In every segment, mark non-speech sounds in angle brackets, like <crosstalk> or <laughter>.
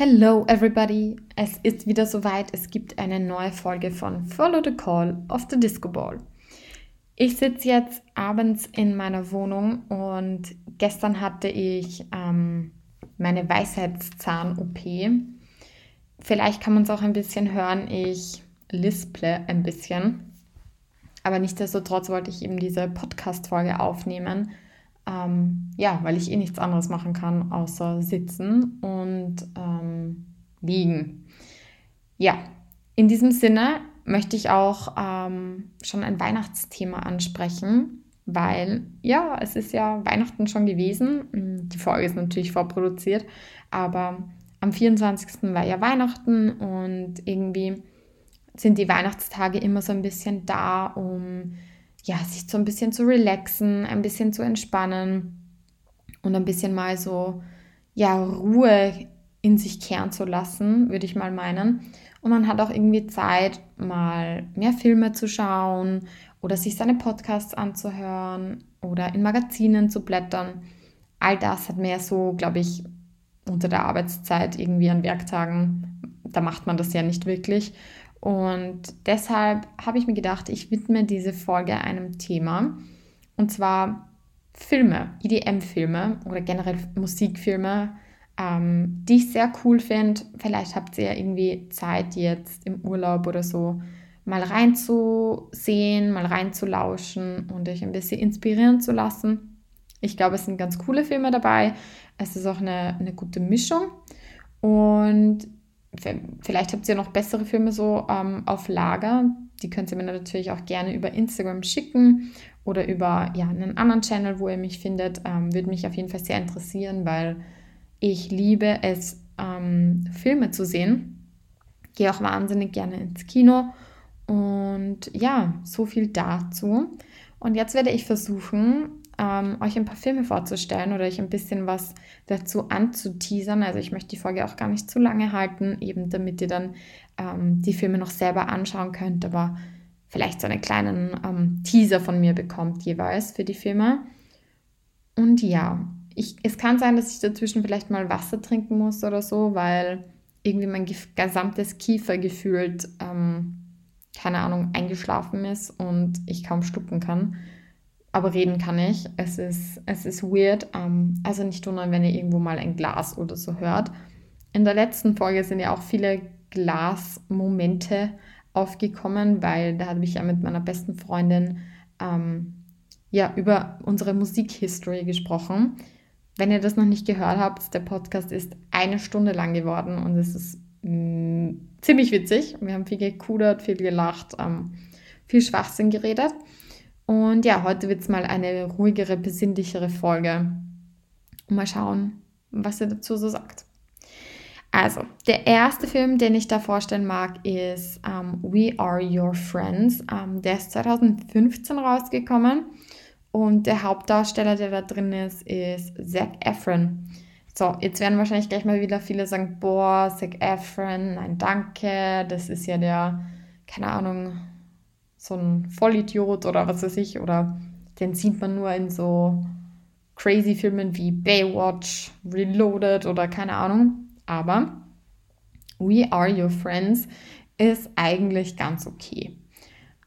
Hello everybody! Es ist wieder soweit. Es gibt eine neue Folge von Follow the Call of the Disco Ball. Ich sitze jetzt abends in meiner Wohnung und gestern hatte ich ähm, meine Weisheitszahn-OP. Vielleicht kann man es auch ein bisschen hören. Ich lisple ein bisschen. Aber nichtsdestotrotz wollte ich eben diese Podcast-Folge aufnehmen ähm, ja, weil ich eh nichts anderes machen kann, außer sitzen und ähm, liegen. Ja, in diesem Sinne möchte ich auch ähm, schon ein Weihnachtsthema ansprechen, weil ja, es ist ja Weihnachten schon gewesen. Die Folge ist natürlich vorproduziert, aber am 24. war ja Weihnachten und irgendwie sind die Weihnachtstage immer so ein bisschen da, um ja, sich so ein bisschen zu relaxen, ein bisschen zu entspannen und ein bisschen mal so, ja, Ruhe in sich kehren zu lassen, würde ich mal meinen. Und man hat auch irgendwie Zeit, mal mehr Filme zu schauen oder sich seine Podcasts anzuhören oder in Magazinen zu blättern. All das hat mehr so, glaube ich, unter der Arbeitszeit irgendwie an Werktagen. Da macht man das ja nicht wirklich. Und deshalb habe ich mir gedacht, ich widme diese Folge einem Thema. Und zwar Filme, EDM-Filme oder generell Musikfilme, ähm, die ich sehr cool finde. Vielleicht habt ihr ja irgendwie Zeit jetzt im Urlaub oder so mal reinzusehen, mal reinzulauschen und euch ein bisschen inspirieren zu lassen. Ich glaube, es sind ganz coole Filme dabei. Es ist auch eine, eine gute Mischung. Und vielleicht habt ihr noch bessere Filme so ähm, auf Lager. Die könnt ihr mir natürlich auch gerne über Instagram schicken oder über ja, einen anderen Channel, wo ihr mich findet. Ähm, würde mich auf jeden Fall sehr interessieren, weil ich liebe es, ähm, Filme zu sehen. Gehe auch wahnsinnig gerne ins Kino. Und ja, so viel dazu. Und jetzt werde ich versuchen, ähm, euch ein paar Filme vorzustellen oder euch ein bisschen was dazu anzuteasern. Also ich möchte die Folge auch gar nicht zu lange halten, eben damit ihr dann ähm, die Filme noch selber anschauen könnt, aber vielleicht so einen kleinen ähm, Teaser von mir bekommt jeweils für die Filme. Und ja, ich, es kann sein, dass ich dazwischen vielleicht mal Wasser trinken muss oder so, weil irgendwie mein gesamtes Kiefer gefühlt, ähm, keine Ahnung, eingeschlafen ist und ich kaum schlucken kann aber reden kann ich. Es ist, es ist weird. Ähm, also nicht wundern, wenn ihr irgendwo mal ein Glas oder so hört. In der letzten Folge sind ja auch viele Glasmomente aufgekommen, weil da habe ich ja mit meiner besten Freundin ähm, ja, über unsere Musikhistory gesprochen. Wenn ihr das noch nicht gehört habt, der Podcast ist eine Stunde lang geworden und es ist mh, mm, ziemlich witzig. Wir haben viel gekudert, viel gelacht, ähm, viel Schwachsinn geredet. Und ja, heute wird es mal eine ruhigere, besinnlichere Folge. Mal schauen, was ihr dazu so sagt. Also, der erste Film, den ich da vorstellen mag, ist um, ähm, We Are Your Friends. Um, ähm, der ist 2015 rausgekommen und der Hauptdarsteller, der da drin ist, ist Zac Efron. So, jetzt werden wahrscheinlich gleich mal wieder viele sagen, boah, Zac Efron, nein, danke, das ist ja der, keine Ahnung, so ein Vollidiot oder was weiß ich, oder den sieht man nur in so crazy Filmen wie Baywatch, Reloaded oder keine Ahnung. Aber We Are Your Friends ist eigentlich ganz okay.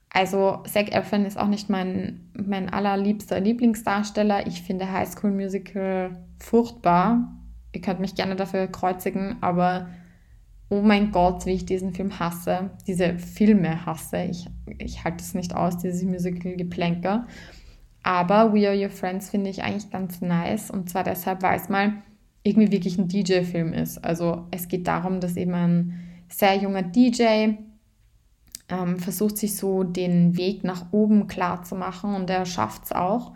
Also Zac Efron ist auch nicht mein, mein allerliebster Lieblingsdarsteller. Ich finde High School Musical furchtbar. Ihr könnt mich gerne dafür kreuzigen, aber oh mein Gott, wie ich diesen Film hasse, diese Filme hasse. Ich, ich halte es nicht aus, dieses Musical-Geplänker. Aber We Are Your Friends finde ich eigentlich ganz nice. Und zwar deshalb, weil es mal irgendwie wirklich ein DJ-Film ist. Also es geht darum, dass eben ein sehr junger DJ ähm, versucht, sich so den Weg nach oben klar zu machen und er schafft es auch.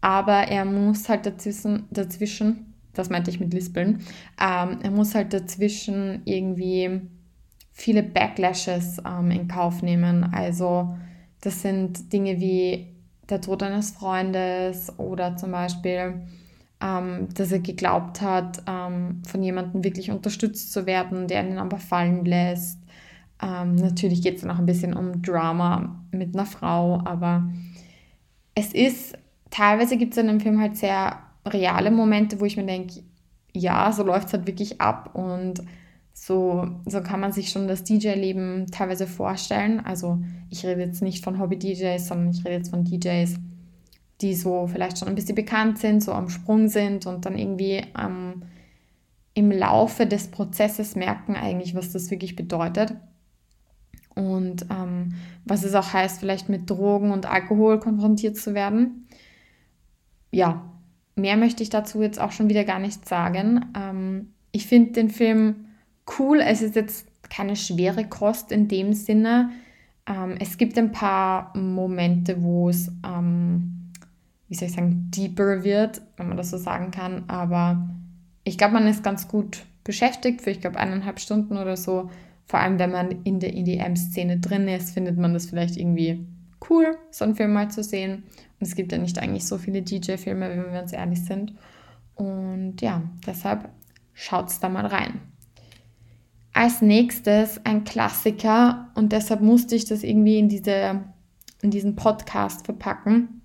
Aber er muss halt dazwischen, dazwischen das meinte ich mit Lispeln, ähm, er muss halt dazwischen irgendwie viele Backlashes ähm, in Kauf nehmen. Also das sind Dinge wie der Tod eines Freundes oder zum Beispiel, ähm, dass er geglaubt hat, ähm, von jemandem wirklich unterstützt zu werden, der ihn aber fallen lässt. Ähm, natürlich geht es dann auch ein bisschen um Drama mit einer Frau, aber es ist, teilweise gibt es in dem Film halt sehr reale Momente, wo ich mir denke, ja, so läuft es halt wirklich ab und so, so kann man sich schon das DJ-Leben teilweise vorstellen. Also ich rede jetzt nicht von Hobby-DJs, sondern ich rede jetzt von DJs, die so vielleicht schon ein bisschen bekannt sind, so am Sprung sind und dann irgendwie ähm, im Laufe des Prozesses merken eigentlich, was das wirklich bedeutet. Und ähm, was es auch heißt, vielleicht mit Drogen und Alkohol konfrontiert zu werden. Ja, mehr möchte ich dazu jetzt auch schon wieder gar nicht sagen. Ähm, ich finde den Film cool. Es ist jetzt keine schwere Kost in dem Sinne. Ähm, es gibt ein paar Momente, wo es, ähm, wie soll ich sagen, deeper wird, wenn man das so sagen kann. Aber ich glaube, man ist ganz gut beschäftigt für, ich glaube, eineinhalb Stunden oder so. Vor allem, wenn man in der EDM-Szene drin ist, findet man das vielleicht irgendwie cool, so einen Film mal zu sehen. Es gibt ja nicht eigentlich so viele DJ-Filme, wenn wir uns ehrlich sind. Und ja, deshalb schaut's da mal rein. Als nächstes ein Klassiker und deshalb musste ich das irgendwie in, diese, in diesen Podcast verpacken.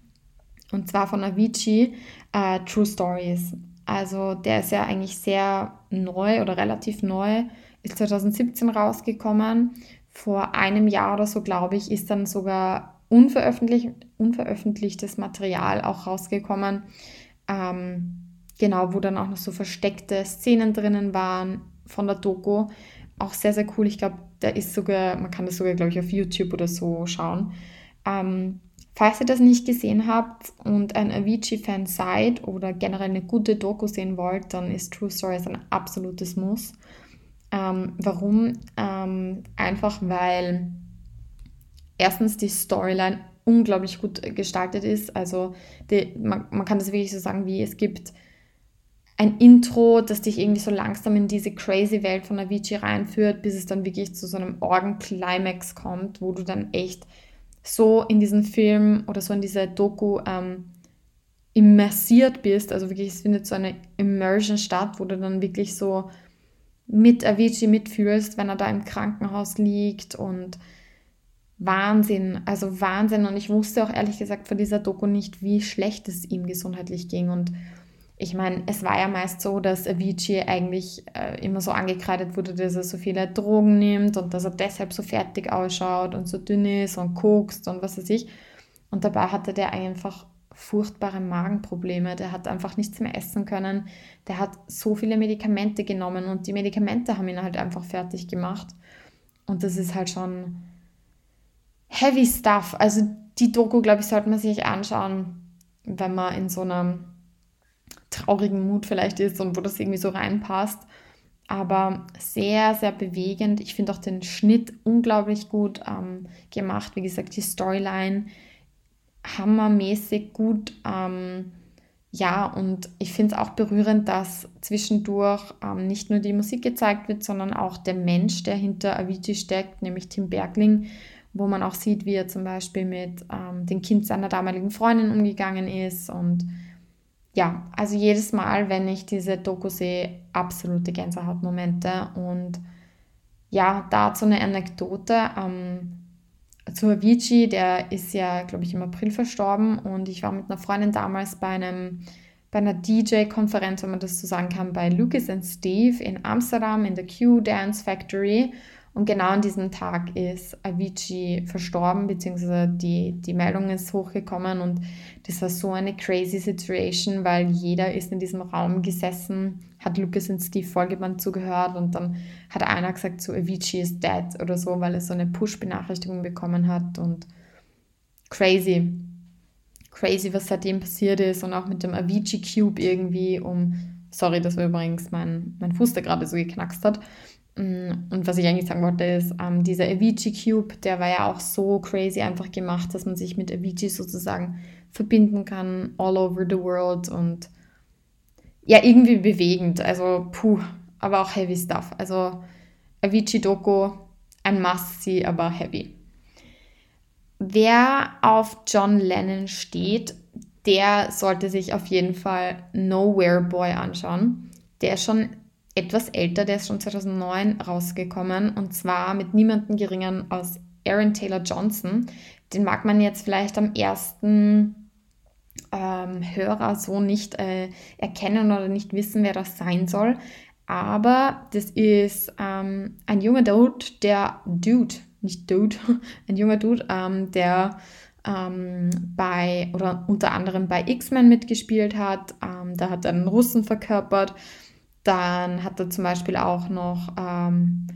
Und zwar von Avicii, uh, True Stories. Also der ist ja eigentlich sehr neu oder relativ neu, ist 2017 rausgekommen. Vor einem Jahr oder so, glaube ich, ist dann sogar unveröffentlicht, unveröffentlichtes Material auch rausgekommen. Ähm, genau, wo dann auch noch so versteckte Szenen drinnen waren von der Doku auch sehr, sehr cool. Ich glaube, der ist sogar, man kann das sogar, glaube ich, auf YouTube oder so schauen. Ähm, falls ihr das nicht gesehen habt und ein Avicii-Fan seid oder generell eine gute Doku sehen wollt, dann ist True Stories ein absolutes Muss. Ähm, warum? Ähm, einfach weil erstens die Storyline unglaublich gut gestaltet ist. Also die, man, man kann das wirklich so sagen, wie es gibt ein Intro, das dich irgendwie so langsam in diese crazy Welt von Avicii reinführt, bis es dann wirklich zu so einem Organ-Climax kommt, wo du dann echt so in diesen Film oder so in diese Doku ähm, immersiert bist. Also wirklich, es findet so eine Immersion statt, wo du dann wirklich so mit Avicii mitfühlst, wenn er da im Krankenhaus liegt und Wahnsinn, also Wahnsinn. Und ich wusste auch ehrlich gesagt von dieser Doku nicht, wie schlecht es ihm gesundheitlich ging und ich meine, es war ja meist so, dass Avicii eigentlich äh, immer so angekreidet wurde, dass er so viele Drogen nimmt und dass er deshalb so fertig ausschaut und so dünn ist und kokst und was weiß ich. Und dabei hatte der einfach furchtbare Magenprobleme. Der hat einfach nichts mehr essen können. Der hat so viele Medikamente genommen und die Medikamente haben ihn halt einfach fertig gemacht. Und das ist halt schon heavy stuff. Also die Doku, glaube ich, sollte man sich anschauen, wenn man in so einem traurigen Mut vielleicht ist und wo das irgendwie so reinpasst. Aber sehr, sehr bewegend. Ich finde auch den Schnitt unglaublich gut ähm, gemacht. Wie gesagt, die Storyline hammermäßig gut. Ähm, ja, und ich finde es auch berührend, dass zwischendurch ähm, nicht nur die Musik gezeigt wird, sondern auch der Mensch, der hinter Avicii steckt, nämlich Tim Bergling, wo man auch sieht, wie er zum Beispiel mit ähm, dem Kind seiner damaligen Freundin umgegangen ist und ja, also jedes Mal, wenn ich diese Doku sehe, absolute Gänsehautmomente. Und ja, dazu eine Anekdote. Ähm, zu Avicii, der ist ja, glaube ich, im April verstorben und ich war mit einer Freundin damals bei einem bei einer DJ-Konferenz, wenn man das so sagen kann, bei Lucas and Steve in Amsterdam in der Q Dance Factory und genau an diesem Tag ist Avicii verstorben, beziehungsweise die, die Meldung ist hochgekommen. Und das war so eine crazy Situation, weil jeder ist in diesem Raum gesessen, hat Lucas und Steve Folgeband zugehört und dann hat einer gesagt, so Avicii is dead oder so, weil er so eine Push-Benachrichtigung bekommen hat. Und crazy. Crazy, was seitdem passiert ist und auch mit dem Avicii Cube irgendwie um, sorry, das war übrigens mein, mein Fuß, der gerade so geknackst hat, und was ich eigentlich sagen wollte, ist, ähm, dieser Avicii Cube, der war ja auch so crazy einfach gemacht, dass man sich mit Avicii sozusagen verbinden kann, all over the world und ja, irgendwie bewegend. Also, puh, aber auch heavy stuff. Also, Avicii Doku, ein Must-See, aber heavy. Wer auf John Lennon steht, der sollte sich auf jeden Fall Nowhere Boy anschauen. Der ist schon etwas älter, der ist schon 2009 rausgekommen und zwar mit niemandem geringeren als Aaron Taylor Johnson. Den mag man jetzt vielleicht am ersten ähm, Hörer so nicht äh, erkennen oder nicht wissen, wer das sein soll. Aber das ist ähm, ein junger Dude, der Dude, nicht Dude, <laughs> ein junger Dude, ähm, der ähm, bei oder unter anderem bei X-Men mitgespielt hat. Ähm, da hat er einen Russen verkörpert. Dann hat er zum Beispiel auch noch ähm,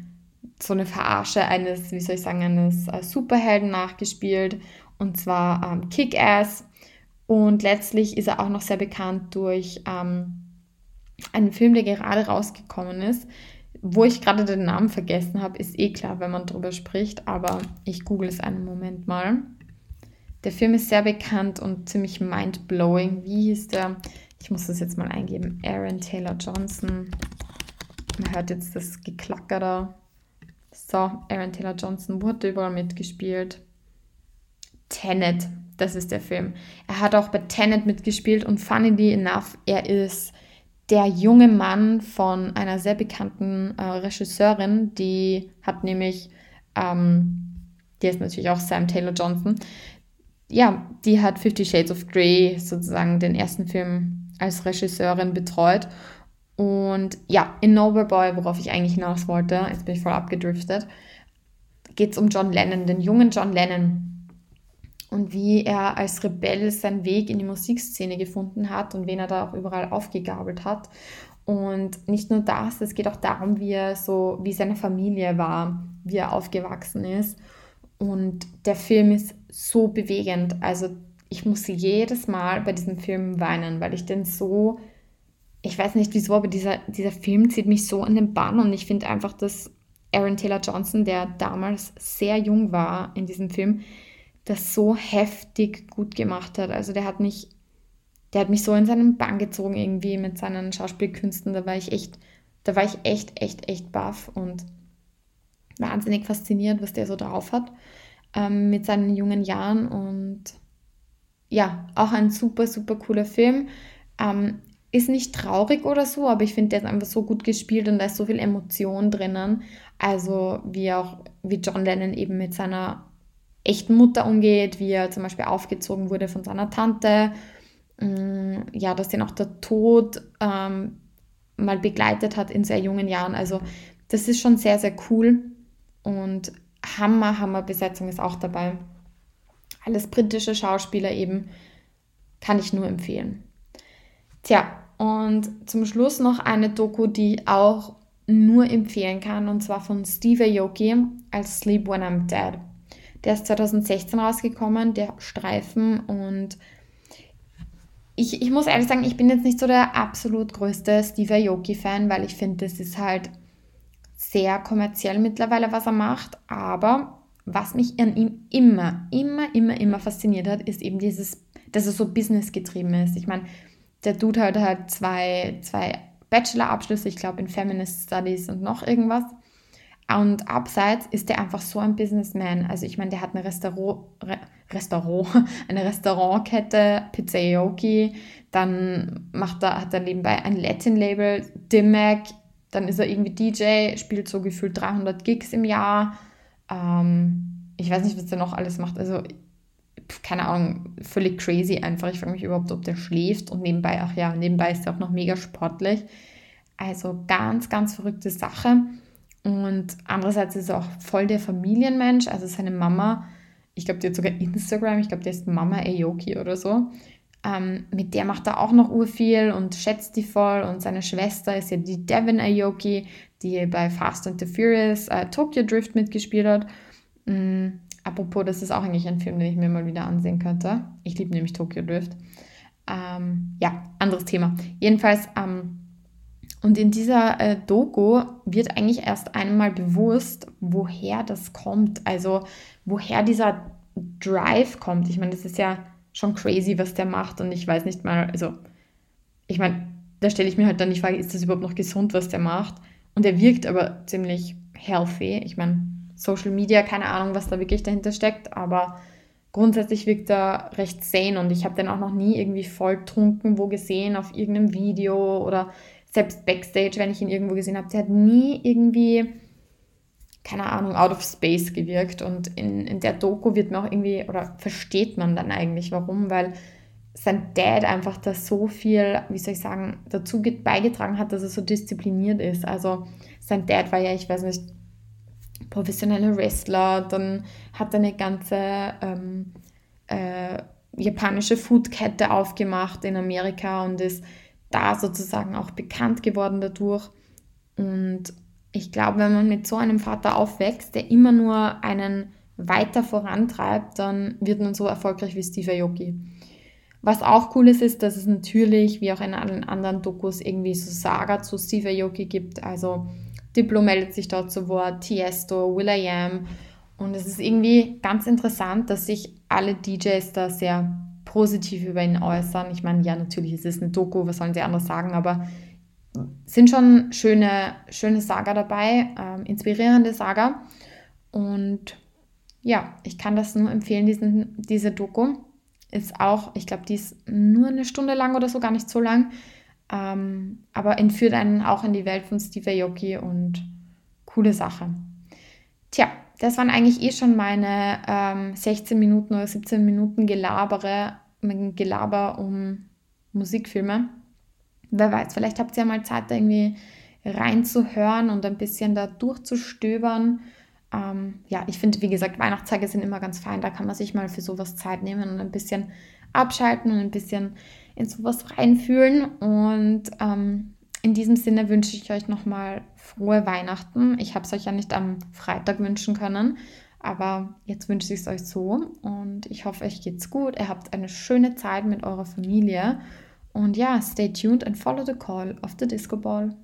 so eine Verarsche eines, wie soll ich sagen, eines äh, Superhelden nachgespielt. Und zwar ähm, Kick-Ass. Und letztlich ist er auch noch sehr bekannt durch ähm, einen Film, der gerade rausgekommen ist. Wo ich gerade den Namen vergessen habe, ist eh klar, wenn man drüber spricht, aber ich google es einen Moment mal. Der Film ist sehr bekannt und ziemlich mind-blowing. Wie hieß der? Ich muss das jetzt mal eingeben. Aaron Taylor Johnson. Man hört jetzt das Geklacker da. So, Aaron Taylor Johnson, er überall mitgespielt? Tenet, das ist der Film. Er hat auch bei Tenet mitgespielt und funnily enough, er ist der junge Mann von einer sehr bekannten äh, Regisseurin, die hat nämlich, ähm, die ist natürlich auch Sam Taylor Johnson, ja, die hat Fifty Shades of Grey sozusagen den ersten Film als Regisseurin betreut. Und ja, in Noble Boy, worauf ich eigentlich hinaus wollte, jetzt bin ich voll abgedriftet, geht es um John Lennon, den jungen John Lennon, und wie er als Rebell seinen Weg in die Musikszene gefunden hat und wen er da auch überall aufgegabelt hat. Und nicht nur das, es geht auch darum, wie er so, wie seine Familie war, wie er aufgewachsen ist. Und der Film ist so bewegend. Also ich muss jedes Mal bei diesem Film weinen, weil ich den so, ich weiß nicht wieso, aber dieser, dieser Film zieht mich so an den Bann und ich finde einfach, dass Aaron Taylor Johnson, der damals sehr jung war in diesem Film, das so heftig gut gemacht hat. Also der hat mich, der hat mich so in seinen Bann gezogen irgendwie mit seinen Schauspielkünsten. Da war ich echt, da war ich echt, echt, echt baff und wahnsinnig fasziniert, was der so drauf hat ähm, mit seinen jungen Jahren. Und ja, auch ein super, super cooler Film. Ähm, ist nicht traurig oder so, aber ich finde, der ist einfach so gut gespielt und da ist so viel Emotion drinnen. Also wie auch, wie John Lennon eben mit seiner echten Mutter umgeht, wie er zum Beispiel aufgezogen wurde von seiner Tante, mm, ja, dass den auch der Tod ähm, mal begleitet hat in sehr jungen Jahren. Also das ist schon sehr, sehr cool und Hammer, Hammer Besetzung ist auch dabei. Alles britische Schauspieler eben, kann ich nur empfehlen. Tja, und zum Schluss noch eine Doku, die ich auch nur empfehlen kann, und zwar von Steve Aoki als Sleep When I'm Dead. Der ist 2016 rausgekommen, der Streifen. Und ich, ich muss ehrlich sagen, ich bin jetzt nicht so der absolut größte Steve Aoki-Fan, weil ich finde, das ist halt sehr kommerziell mittlerweile, was er macht. Aber was mich an ihm immer, immer, immer, immer fasziniert hat, ist eben dieses, dass er so businessgetrieben ist. Ich meine, der Dude hat halt zwei, zwei Bachelor-Abschlüsse, ich glaube in Feminist Studies und noch irgendwas. Und abseits ist der einfach so ein Businessman. Also ich meine, der hat eine Restaurant, Re Restaurant, <laughs> eine Restaurantkette, Pizzaioki, dann macht er, hat er nebenbei ein Latin-Label, Dimac, dann ist er irgendwie DJ, spielt so gefühlt 300 Gigs im Jahr. Ähm, ich weiß nicht, was der noch alles macht. Also keine Ahnung, völlig crazy einfach. Ich frage mich überhaupt, ob der schläft und nebenbei, ach ja, nebenbei ist er auch noch mega sportlich. Also ganz, ganz verrückte Sache. Und andererseits ist er auch voll der Familienmensch. Also seine Mama, ich glaube, die hat sogar Instagram, ich glaube, die ist Mama Aoki oder so. Ähm, mit der macht er auch noch urviel und schätzt die voll. Und seine Schwester ist ja die Devin Aoki, die bei Fast and the Furious äh, Tokyo Drift mitgespielt hat. Ähm, apropos, das ist auch eigentlich ein Film, den ich mir mal wieder ansehen könnte. Ich liebe nämlich Tokyo Drift. Ähm, ja, anderes Thema. Jedenfalls, ähm, und in dieser äh, Doku wird eigentlich erst einmal bewusst, woher das kommt. Also woher dieser Drive kommt. Ich meine, das ist ja schon crazy, was der macht. Und ich weiß nicht mal, also ich meine, da stelle ich mir halt dann die Frage, ist das überhaupt noch gesund, was der macht? Und er wirkt aber ziemlich healthy. Ich meine, Social Media, keine Ahnung, was da wirklich dahinter steckt, aber grundsätzlich wirkt er recht sane und ich habe den auch noch nie irgendwie voll trunken wo gesehen auf irgendeinem Video oder selbst Backstage, wenn ich ihn irgendwo gesehen habe, der hat nie irgendwie, keine Ahnung, out of space gewirkt. Und in, in der Doku wird mir auch irgendwie, oder versteht man dann eigentlich warum, weil sein Dad einfach da so viel, wie soll ich sagen, dazu beigetragen hat, dass er so diszipliniert ist. Also sein Dad war ja, ich weiß nicht, professioneller Wrestler, dann hat er eine ganze ähm, äh, japanische Foodkette aufgemacht in Amerika und ist da sozusagen auch bekannt geworden dadurch. Und ich glaube, wenn man mit so einem Vater aufwächst, der immer nur einen weiter vorantreibt, dann wird man so erfolgreich wie Steve Aoki. Was auch cool ist, ist, dass es natürlich, wie auch in allen anderen Dokus, irgendwie so Saga zu Steve Aoki gibt. Also Diplo meldet sich dort zu Wort, Tiesto, Will.i.am. Und es ist irgendwie ganz interessant, dass sich alle DJs da sehr positiv über ihn äußern. Ich meine, ja, natürlich ist es eine Doku, was sollen sie anders sagen, aber sind schon schöne, schöne Saga dabei, ähm, inspirierende Saga. Und ja, ich kann das nur empfehlen, diesen, diese Doku. Ist auch, ich glaube, die ist nur eine Stunde lang oder so, gar nicht so lang. Ähm, aber entführt einen auch in die Welt von Steve Aoki und coole Sache. Tja, das waren eigentlich eh schon meine ähm, 16 Minuten oder 17 Minuten Gelabere, Gelaber um Musikfilme. Wer weiß, vielleicht habt ihr ja mal Zeit, da irgendwie reinzuhören und ein bisschen da durchzustöbern. Ähm, ja, ich finde, wie gesagt, Weihnachtstage sind immer ganz fein. Da kann man sich mal für sowas Zeit nehmen und ein bisschen abschalten und ein bisschen in sowas reinfühlen. Und ähm, in diesem Sinne wünsche ich euch nochmal frohe Weihnachten. Ich habe es euch ja nicht am Freitag wünschen können, aber jetzt wünsche ich es euch so. Und ich hoffe, euch geht's gut. Ihr habt eine schöne Zeit mit eurer Familie. Und ja, stay tuned and follow the call of the Disco Ball.